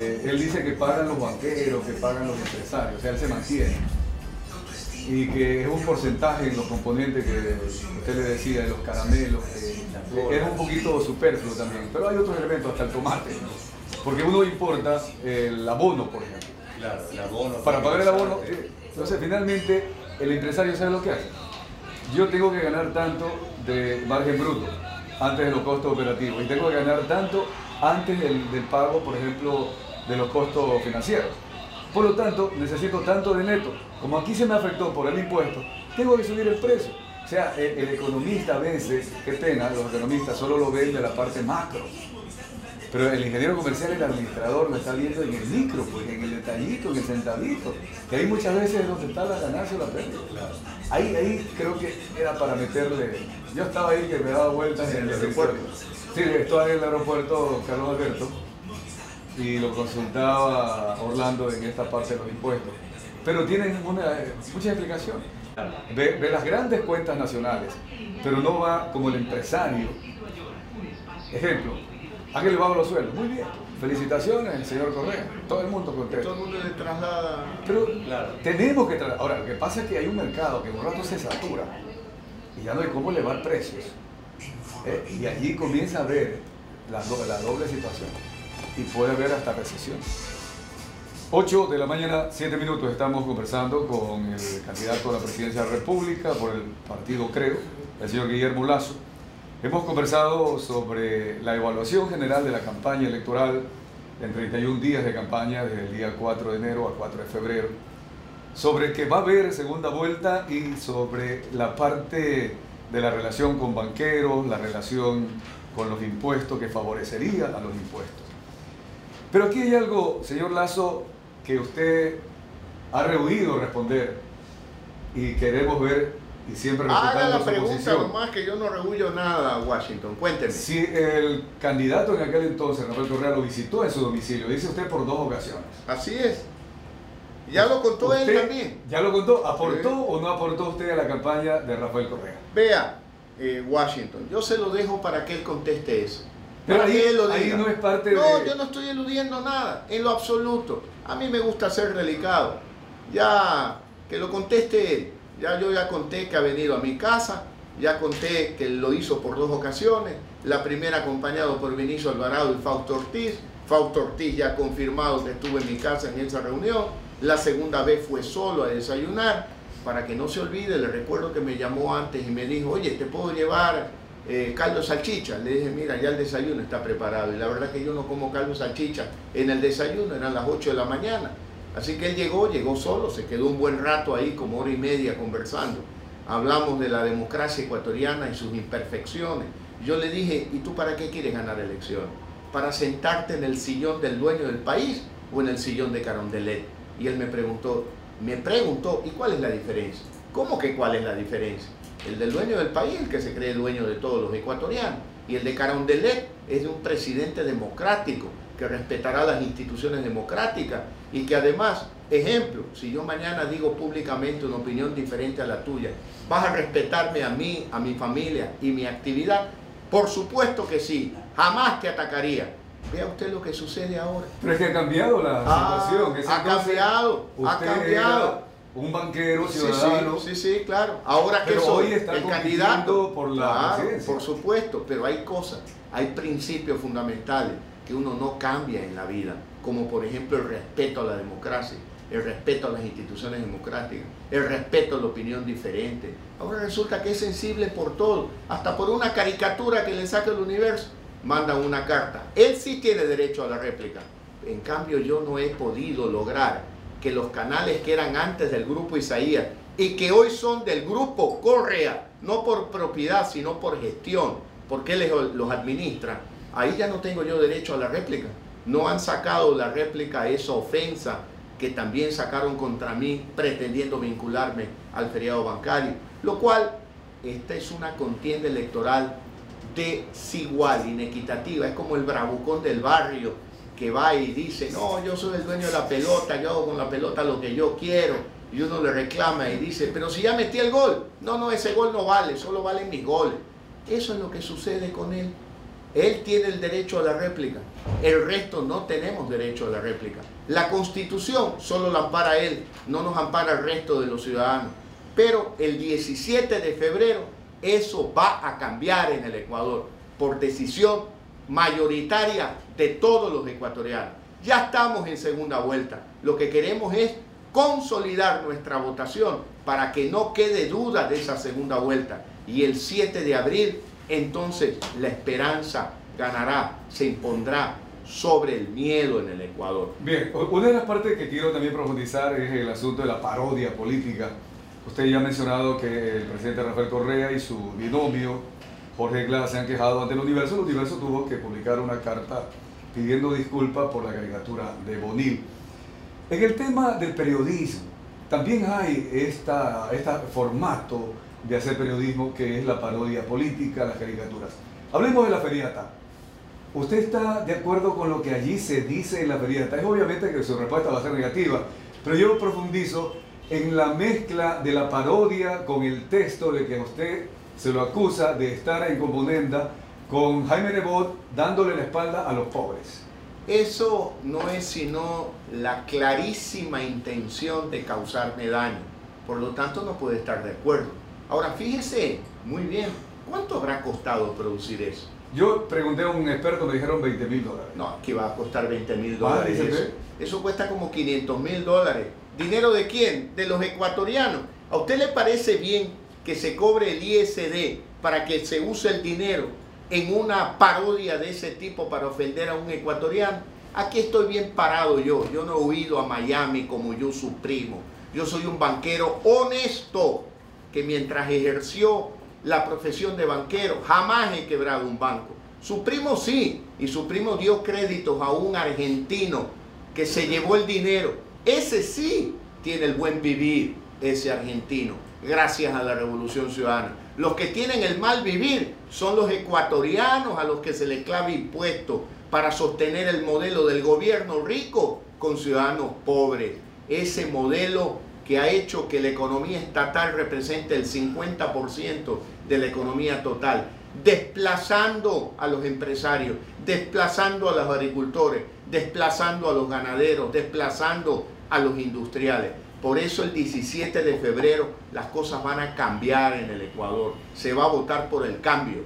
Eh, él dice que pagan los banqueros, que pagan los empresarios, o sea, él se mantiene. Y que es un porcentaje en los componentes que usted le decía, de los caramelos, que es un poquito superfluo también. Pero hay otros elementos, hasta el tomate, porque uno importa el abono, por ejemplo. Claro, el abono. Para pagar el abono, eh, entonces finalmente el empresario sabe lo que hace. Yo tengo que ganar tanto de margen bruto antes de los costos operativos y tengo que ganar tanto antes del, del pago, por ejemplo, de los costos financieros. Por lo tanto, necesito tanto de neto. Como aquí se me afectó por el impuesto, tengo que subir el precio. O sea, el, el economista a veces, qué pena, los economistas solo lo ven de la parte macro. Pero el ingeniero comercial, el administrador, lo está viendo en el micro, pues, en el detallito, en el centavito. Que ahí muchas veces es donde está la ganancia o la pérdida. Ahí, ahí creo que era para meterle. Yo estaba ahí que me daba vueltas en el aeropuerto. Sí, estaba en el aeropuerto Carlos Alberto y lo consultaba Orlando en esta parte de los impuestos. Pero tienen una, mucha explicación. Ve, ve las grandes cuentas nacionales, pero no va como el empresario. Ejemplo, ¿a qué le bajo los sueldos? Muy bien. Felicitaciones, señor Correa. Todo el mundo contento. Todo el mundo le traslada. Pero Claro. tenemos que trasladar. Ahora, lo que pasa es que hay un mercado que por rato se satura y ya no hay cómo elevar precios. ¿eh? Y allí comienza a ver la, do- la doble situación y puede haber hasta recesión. 8 de la mañana, 7 minutos, estamos conversando con el candidato a la presidencia de la República por el partido Creo, el señor Guillermo Lazo. Hemos conversado sobre la evaluación general de la campaña electoral en 31 días de campaña desde el día 4 de enero a 4 de febrero, sobre que va a haber segunda vuelta y sobre la parte de la relación con banqueros, la relación con los impuestos que favorecería a los impuestos. Pero aquí hay algo, señor Lazo, que usted ha rehuido responder y queremos ver y siempre Haga la su pregunta posición. nomás que yo no regullo nada, Washington. Cuénteme. Si el candidato en aquel entonces, Rafael Correa, lo visitó en su domicilio, dice usted por dos ocasiones. Así es. Ya lo contó él ¿Usted también. ¿Ya lo contó? ¿Aportó o no aportó usted a la campaña de Rafael Correa? Vea, eh, Washington, yo se lo dejo para que él conteste eso. Pero ahí, lo ahí no es parte No, de... yo no estoy eludiendo nada, en lo absoluto. A mí me gusta ser delicado. Ya, que lo conteste él. Ya yo ya conté que ha venido a mi casa, ya conté que lo hizo por dos ocasiones. La primera acompañado por Vinicio Alvarado y Fausto Ortiz. Fausto Ortiz ya ha confirmado que estuvo en mi casa en esa reunión. La segunda vez fue solo a desayunar. Para que no se olvide, le recuerdo que me llamó antes y me dijo, oye, ¿te puedo llevar eh, caldo salchicha. Le dije, mira, ya el desayuno está preparado. Y la verdad que yo no como caldo salchicha en el desayuno, eran las 8 de la mañana. Así que él llegó, llegó solo, se quedó un buen rato ahí, como hora y media conversando. Hablamos de la democracia ecuatoriana y sus imperfecciones. Yo le dije, ¿y tú para qué quieres ganar elecciones? ¿Para sentarte en el sillón del dueño del país o en el sillón de Carondelet? Y él me preguntó, me preguntó, ¿y cuál es la diferencia? ¿Cómo que cuál es la diferencia? El del dueño del país, el que se cree dueño de todos los ecuatorianos. Y el de Carondelet es de un presidente democrático que respetará las instituciones democráticas y que además, ejemplo, si yo mañana digo públicamente una opinión diferente a la tuya, ¿vas a respetarme a mí, a mi familia y mi actividad? Por supuesto que sí, jamás te atacaría. Vea usted lo que sucede ahora. Pero es que ha cambiado la Ah, situación. Ha cambiado, ha cambiado. era un banquero ciudadano. sí, sí, sí, claro. Ahora que soy el candidato por la Claro, por supuesto, pero hay cosas, hay principios fundamentales que uno no cambia en la vida, como por ejemplo el respeto a la democracia, el respeto a las instituciones democráticas, el respeto a la opinión diferente. Ahora resulta que es sensible por todo, hasta por una caricatura que le saca el universo, mandan una carta. Él sí tiene derecho a la réplica. En cambio yo no he podido lograr que los canales que eran antes del grupo Isaías y que hoy son del grupo Correa, no por propiedad, sino por gestión, porque él los administra, ahí ya no tengo yo derecho a la réplica. No han sacado la réplica esa ofensa que también sacaron contra mí pretendiendo vincularme al feriado bancario, lo cual esta es una contienda electoral desigual, inequitativa, es como el bravucón del barrio que va y dice, no, yo soy el dueño de la pelota, yo hago con la pelota lo que yo quiero, y uno le reclama y dice, pero si ya metí el gol, no, no, ese gol no vale, solo valen mis goles. Eso es lo que sucede con él. Él tiene el derecho a la réplica. El resto no tenemos derecho a la réplica. La constitución solo la ampara él, no nos ampara el resto de los ciudadanos. Pero el 17 de febrero eso va a cambiar en el Ecuador por decisión mayoritaria de todos los ecuatorianos. Ya estamos en segunda vuelta. Lo que queremos es consolidar nuestra votación para que no quede duda de esa segunda vuelta. Y el 7 de abril, entonces, la esperanza ganará, se impondrá sobre el miedo en el Ecuador. Bien, una de las partes que quiero también profundizar es el asunto de la parodia política. Usted ya ha mencionado que el presidente Rafael Correa y su binomio Jorge Glass se han quejado ante el universo. El universo tuvo que publicar una carta pidiendo disculpas por la caricatura de Bonil. En el tema del periodismo, también hay esta, este formato de hacer periodismo que es la parodia política, las caricaturas. Hablemos de la feriata. ¿Usted está de acuerdo con lo que allí se dice en la feriata? Es obviamente que su respuesta va a ser negativa, pero yo profundizo en la mezcla de la parodia con el texto de que usted se lo acusa de estar en componenda con Jaime Nebot dándole la espalda a los pobres. Eso no es sino la clarísima intención de causarme daño. Por lo tanto, no puede estar de acuerdo. Ahora, fíjese, muy bien, ¿cuánto habrá costado producir eso? Yo pregunté a un experto, me dijeron 20 mil dólares. No, que va a costar 20 mil dólares. Eso. eso cuesta como 500 mil dólares. ¿Dinero de quién? De los ecuatorianos. ¿A usted le parece bien que se cobre el ISD para que se use el dinero en una parodia de ese tipo para ofender a un ecuatoriano? Aquí estoy bien parado yo. Yo no he huido a Miami como yo su primo. Yo soy un banquero honesto que mientras ejerció la profesión de banquero jamás he quebrado un banco. Su primo sí, y su primo dio créditos a un argentino que se llevó el dinero ese sí tiene el buen vivir, ese argentino, gracias a la Revolución Ciudadana. Los que tienen el mal vivir son los ecuatorianos a los que se les clava impuestos para sostener el modelo del gobierno rico con ciudadanos pobres. Ese modelo que ha hecho que la economía estatal represente el 50% de la economía total, desplazando a los empresarios, desplazando a los agricultores, desplazando a los ganaderos, desplazando a los industriales. Por eso el 17 de febrero las cosas van a cambiar en el Ecuador. Se va a votar por el cambio.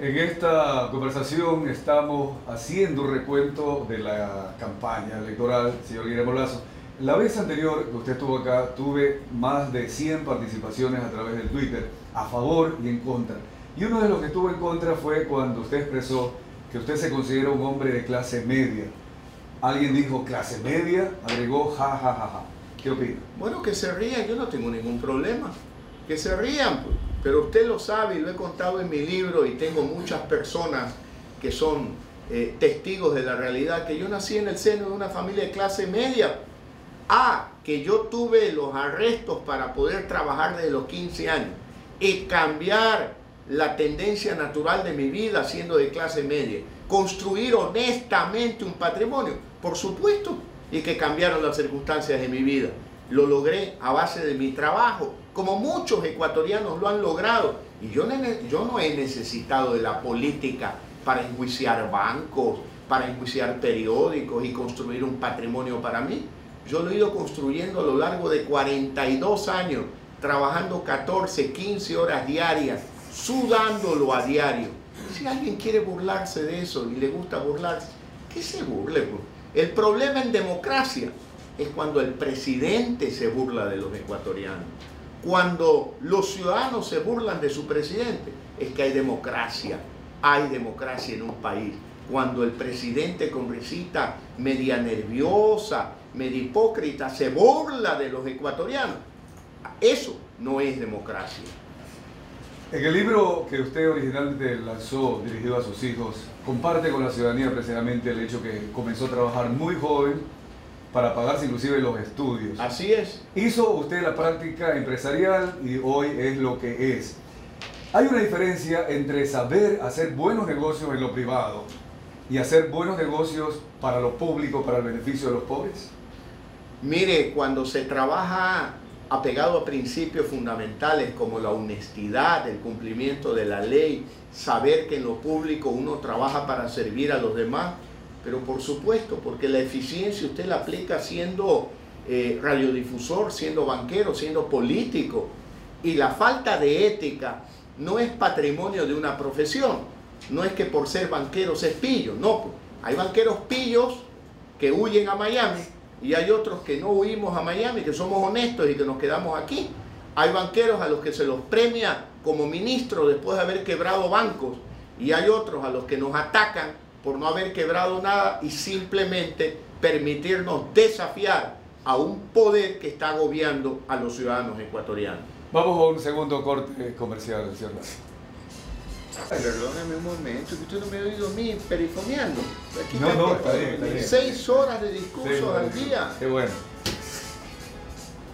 En esta conversación estamos haciendo un recuento de la campaña electoral, señor Guillermo Lazo. La vez anterior que usted estuvo acá, tuve más de 100 participaciones a través del Twitter, a favor y en contra. Y uno de los que estuvo en contra fue cuando usted expresó que usted se considera un hombre de clase media. Alguien dijo clase media, agregó ja, ja, ja, ja. ¿Qué? Bueno, que se rían, yo no tengo ningún problema. Que se rían, pues. pero usted lo sabe y lo he contado en mi libro y tengo muchas personas que son eh, testigos de la realidad, que yo nací en el seno de una familia de clase media. Ah, que yo tuve los arrestos para poder trabajar desde los 15 años y cambiar la tendencia natural de mi vida siendo de clase media. Construir honestamente un patrimonio por supuesto, y que cambiaron las circunstancias de mi vida. Lo logré a base de mi trabajo, como muchos ecuatorianos lo han logrado. Y yo, yo no he necesitado de la política para enjuiciar bancos, para enjuiciar periódicos y construir un patrimonio para mí. Yo lo he ido construyendo a lo largo de 42 años, trabajando 14, 15 horas diarias, sudándolo a diario. Si alguien quiere burlarse de eso y le gusta burlarse, que se burle. Pues. El problema en democracia es cuando el presidente se burla de los ecuatorianos. Cuando los ciudadanos se burlan de su presidente, es que hay democracia. Hay democracia en un país. Cuando el presidente con risita media nerviosa, media hipócrita, se burla de los ecuatorianos, eso no es democracia. En el libro que usted originalmente lanzó dirigido a sus hijos, comparte con la ciudadanía precisamente el hecho que comenzó a trabajar muy joven para pagarse inclusive los estudios. Así es. Hizo usted la práctica empresarial y hoy es lo que es. Hay una diferencia entre saber hacer buenos negocios en lo privado y hacer buenos negocios para lo público, para el beneficio de los pobres. Mire, cuando se trabaja apegado a principios fundamentales como la honestidad, el cumplimiento de la ley, saber que en lo público uno trabaja para servir a los demás, pero por supuesto, porque la eficiencia usted la aplica siendo eh, radiodifusor, siendo banquero, siendo político, y la falta de ética no es patrimonio de una profesión, no es que por ser banqueros es pillo, no, pues, hay banqueros pillos que huyen a Miami y hay otros que no huimos a Miami, que somos honestos y que nos quedamos aquí. Hay banqueros a los que se los premia como ministro después de haber quebrado bancos y hay otros a los que nos atacan por no haber quebrado nada y simplemente permitirnos desafiar a un poder que está agobiando a los ciudadanos ecuatorianos. Vamos a un segundo corte comercial, señor Perdóneme un momento, que usted no me ha oído a mí perifoneando. Aquí no, no, está bien, está bien. Seis horas de discursos al día. Qué bueno.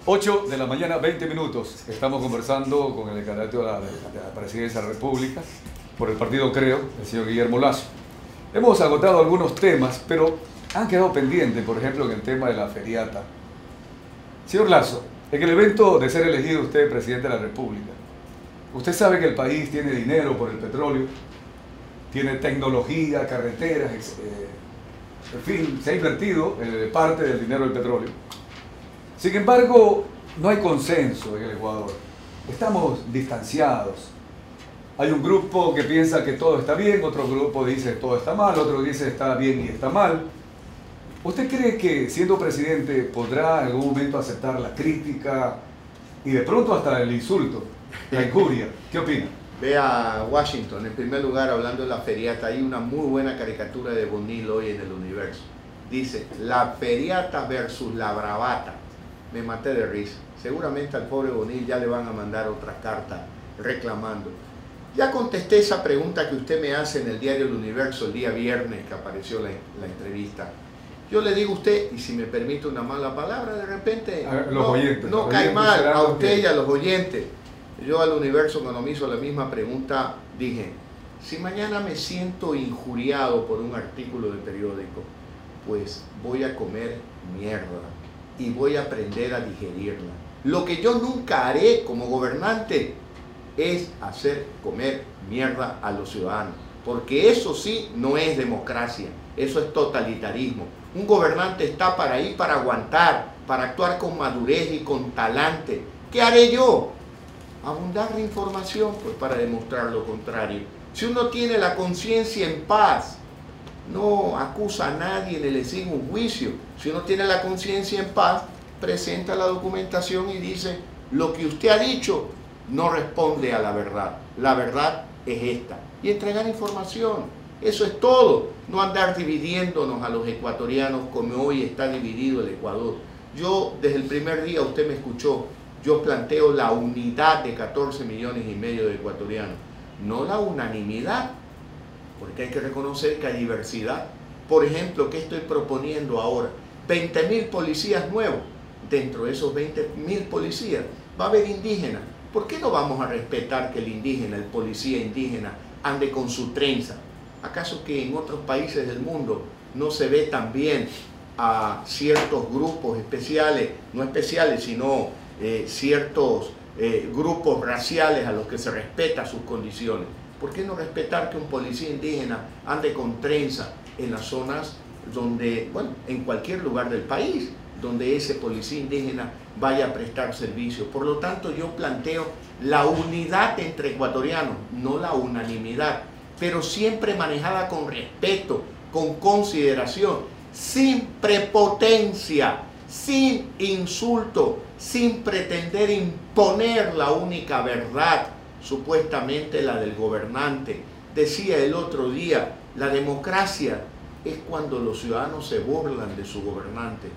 8 de la mañana, 20 minutos. Estamos conversando con el candidato de la, presidencia de la República por el partido Creo, el señor Guillermo Lazo. Hemos agotado algunos temas, pero han quedado pendientes, por ejemplo, en el tema de la feriata. Señor Lazo, en el evento de ser elegido usted presidente de la República, usted sabe que el país tiene dinero por el petróleo, tiene tecnología, carreteras, eh, en fin, se ha invertido eh, parte del dinero del petróleo. Sin embargo, no hay consenso en el Ecuador. Estamos distanciados. Hay un grupo que piensa que todo está bien, otro grupo dice todo está mal, otro dice está bien y está mal. ¿Usted cree que siendo presidente podrá en algún momento aceptar la crítica y de pronto hasta el insulto, la injuria? ¿Qué opina? Ve a Washington, en primer lugar, hablando de la feriata, hay una muy buena caricatura de Bonil hoy en el universo. Dice, la feriata versus la bravata me maté de risa. Seguramente al pobre Bonil ya le van a mandar otra carta reclamando. Ya contesté esa pregunta que usted me hace en el diario El Universo el día viernes que apareció la, entrevista. Yo le digo a usted, y si me permite una mala palabra, de repente no, cae mal a usted y a los oyentes. Yo al universo cuando me hizo la misma pregunta dije, si mañana me siento injuriado por un artículo de periódico, pues voy a comer mierda y voy a aprender a digerirla. Lo que yo nunca haré como gobernante es hacer comer mierda a los ciudadanos, porque eso sí no es democracia, eso es totalitarismo. Un gobernante está para ir, para aguantar, para actuar con madurez y con talante. ¿Qué haré yo? Abundar de información, pues para demostrar lo contrario. Si uno tiene la conciencia en paz, no acusa a nadie ni le sigue un juicio. Si uno tiene la conciencia en paz, presenta la documentación y dice, lo que usted ha dicho no responde a la verdad. La verdad es esta. Y entregar información. Eso es todo. No andar dividiéndonos a los ecuatorianos como hoy está dividido el Ecuador. Yo, desde el primer día, usted me escuchó, yo planteo la unidad de 14 millones y medio de ecuatorianos, no la unanimidad porque hay que reconocer que hay diversidad. Por ejemplo, ¿qué estoy proponiendo ahora? 20 mil policías nuevos. Dentro de esos 20 mil policías va a haber indígenas. ¿Por qué no vamos a respetar que el indígena, el policía indígena, ande con su trenza? ¿Acaso que en otros países del mundo no se ve también a ciertos grupos especiales, no especiales, sino eh, ciertos eh, grupos raciales a los que se respeta sus condiciones? ¿Por qué no respetar que un policía indígena ande con trenza en las zonas donde, bueno, en cualquier lugar del país, donde ese policía indígena vaya a prestar servicio? Por lo tanto, yo planteo la unidad entre ecuatorianos, no la unanimidad, pero siempre manejada con respeto, con consideración, sin prepotencia, sin insulto, sin pretender imponer la única verdad supuestamente la del gobernante. Decía el otro día, la democracia es cuando los ciudadanos se burlan de su gobernante.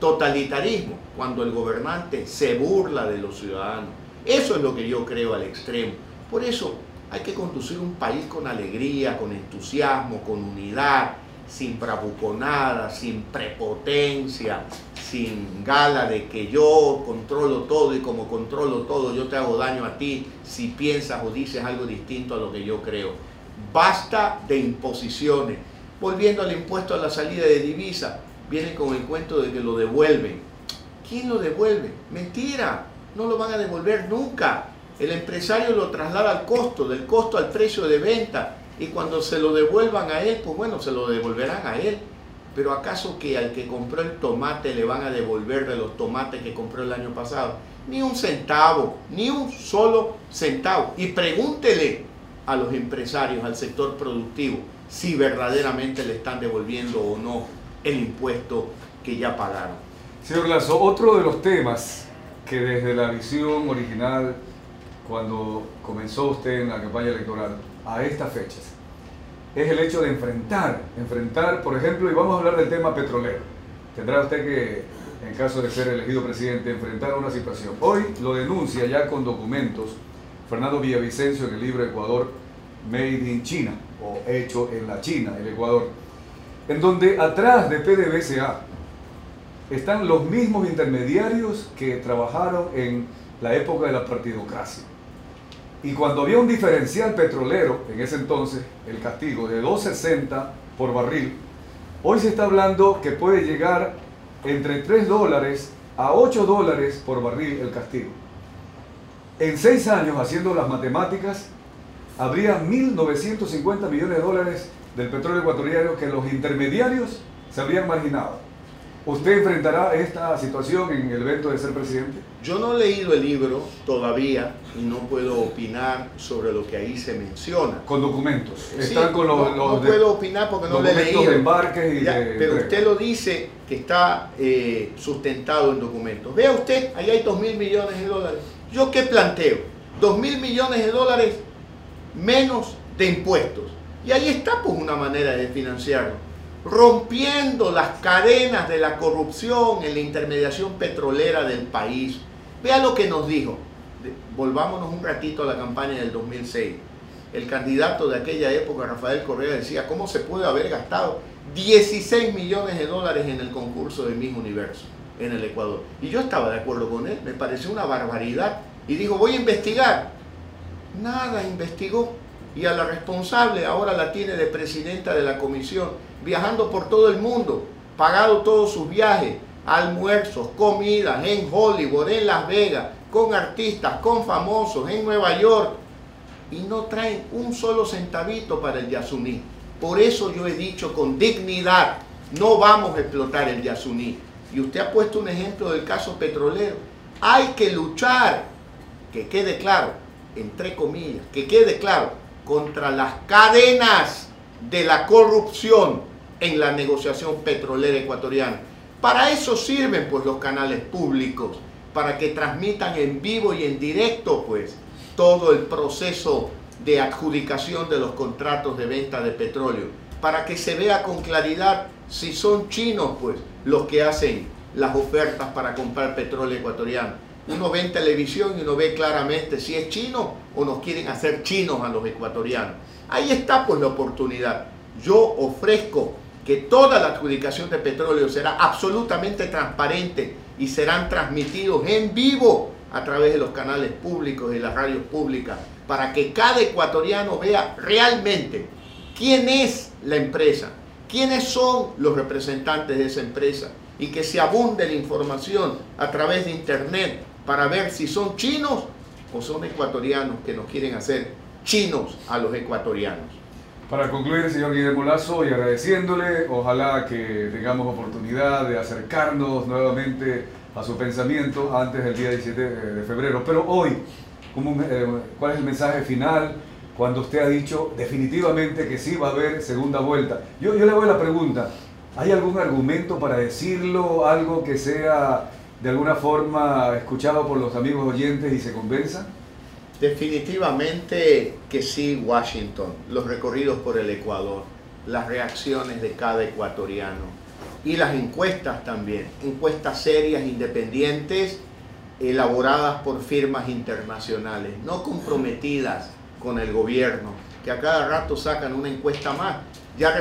Totalitarismo, cuando el gobernante se burla de los ciudadanos. Eso es lo que yo creo al extremo. Por eso hay que conducir un país con alegría, con entusiasmo, con unidad, sin bravuconada, sin prepotencia, sin gala de que yo controlo todo y como controlo todo yo te hago daño a ti si piensas o dices algo distinto a lo que yo creo. Basta de imposiciones. Volviendo al impuesto a la salida de divisa, viene con el cuento de que lo devuelven. ¿Quién lo devuelve? Mentira. no lo van a devolver nunca. El empresario lo traslada al costo, del costo al precio de venta. Y cuando se lo devuelvan a él, pues bueno, se lo devolverán a él. Pero ¿acaso que al que compró el tomate le van a devolver de los tomates que compró el año pasado? Ni un centavo, ni un solo centavo. Y pregúntele a los empresarios, al sector productivo, si verdaderamente le están devolviendo o no el impuesto que ya pagaron. Señor Lazo, otro de los temas que desde la visión original, cuando comenzó usted en la campaña electoral, a estas fechas, es el hecho de enfrentar, enfrentar, por ejemplo, y vamos a hablar del tema petrolero. Tendrá usted que, en caso de ser elegido presidente, enfrentar una situación. Hoy lo denuncia ya con documentos Fernando Villavicencio en el libro Ecuador Made in China, o hecho en la China, el Ecuador, en donde atrás de PDVSA están los mismos intermediarios que trabajaron en la época de la partidocracia. Y cuando había un diferencial petrolero, en ese entonces, el castigo de 2.60 por barril, hoy se está hablando que puede llegar entre 3 dólares a 8 dólares por barril el castigo. En 6 años, haciendo las matemáticas, habría 1.950 millones de dólares del petróleo ecuatoriano que los intermediarios se habrían marginado. ¿Usted enfrentará esta situación en el evento de ser presidente? Yo no he leído el libro todavía y no puedo opinar sobre lo que ahí se menciona. Con documentos. Están con los, no, puedo opinar porque no le he leído. de embarques y Pero usted lo dice que está eh, sustentado en documentos. Vea usted, ahí hay 2 mil millones de dólares. ¿Yo qué planteo? 2 mil millones de dólares menos de impuestos. Y ahí está pues una manera de financiarlo rompiendo las cadenas de la corrupción en la intermediación petrolera del país. Vea lo que nos dijo. Volvámonos un ratito a la campaña del 2006. El candidato de aquella época, Rafael Correa, decía, ¿cómo se puede haber gastado 16 millones de dólares en el concurso de Miss Universo en el Ecuador? Y yo estaba de acuerdo con él, me pareció una barbaridad. Y dijo, voy a investigar. Nada, investigó. Y a la responsable ahora la tiene de presidenta de la comisión viajando por todo el mundo, pagado todos sus viajes, almuerzos, comidas en Hollywood, en Las Vegas, con artistas, con famosos, en Nueva York, y no traen un solo centavito para el Yasuní. Por eso yo he dicho con dignidad, no vamos a explotar el Yasuní. Y usted ha puesto un ejemplo del caso petrolero. Hay que luchar, que quede claro, entre comillas, que quede claro, contra las cadenas de la corrupción en la negociación petrolera ecuatoriana. Para eso sirven pues los canales públicos, para que transmitan en vivo y en directo pues todo el proceso de adjudicación de los contratos de venta de petróleo, para que se vea con claridad si son chinos pues los que hacen las ofertas para comprar petróleo ecuatoriano. Uno ve en televisión y uno ve claramente si es chino o nos quieren hacer chinos a los ecuatorianos. Ahí está pues la oportunidad. Yo ofrezco que toda la adjudicación de petróleo será absolutamente transparente y serán transmitidos en vivo a través de los canales públicos y las radios públicas para que cada ecuatoriano vea realmente quién es la empresa, quiénes son los representantes de esa empresa y que se abunde la información a través de internet para ver si son chinos o son ecuatorianos que nos quieren hacer chinos a los ecuatorianos. Para concluir, señor Guillermo Lazo, y agradeciéndole, ojalá que tengamos oportunidad de acercarnos nuevamente a su pensamiento antes del día 17 de febrero. Pero hoy, eh, ¿cuál es el mensaje final cuando usted ha dicho definitivamente que sí va a haber segunda vuelta? Yo, yo le hago la pregunta, ¿hay algún argumento para decirlo, algo que sea de alguna forma escuchado por los amigos oyentes y se convenza? Definitivamente que sí, Washington, los recorridos por el Ecuador, las reacciones de cada ecuatoriano y las encuestas también, encuestas serias, independientes, elaboradas por firmas internacionales, no comprometidas con el gobierno, que a cada rato sacan una encuesta más. Ya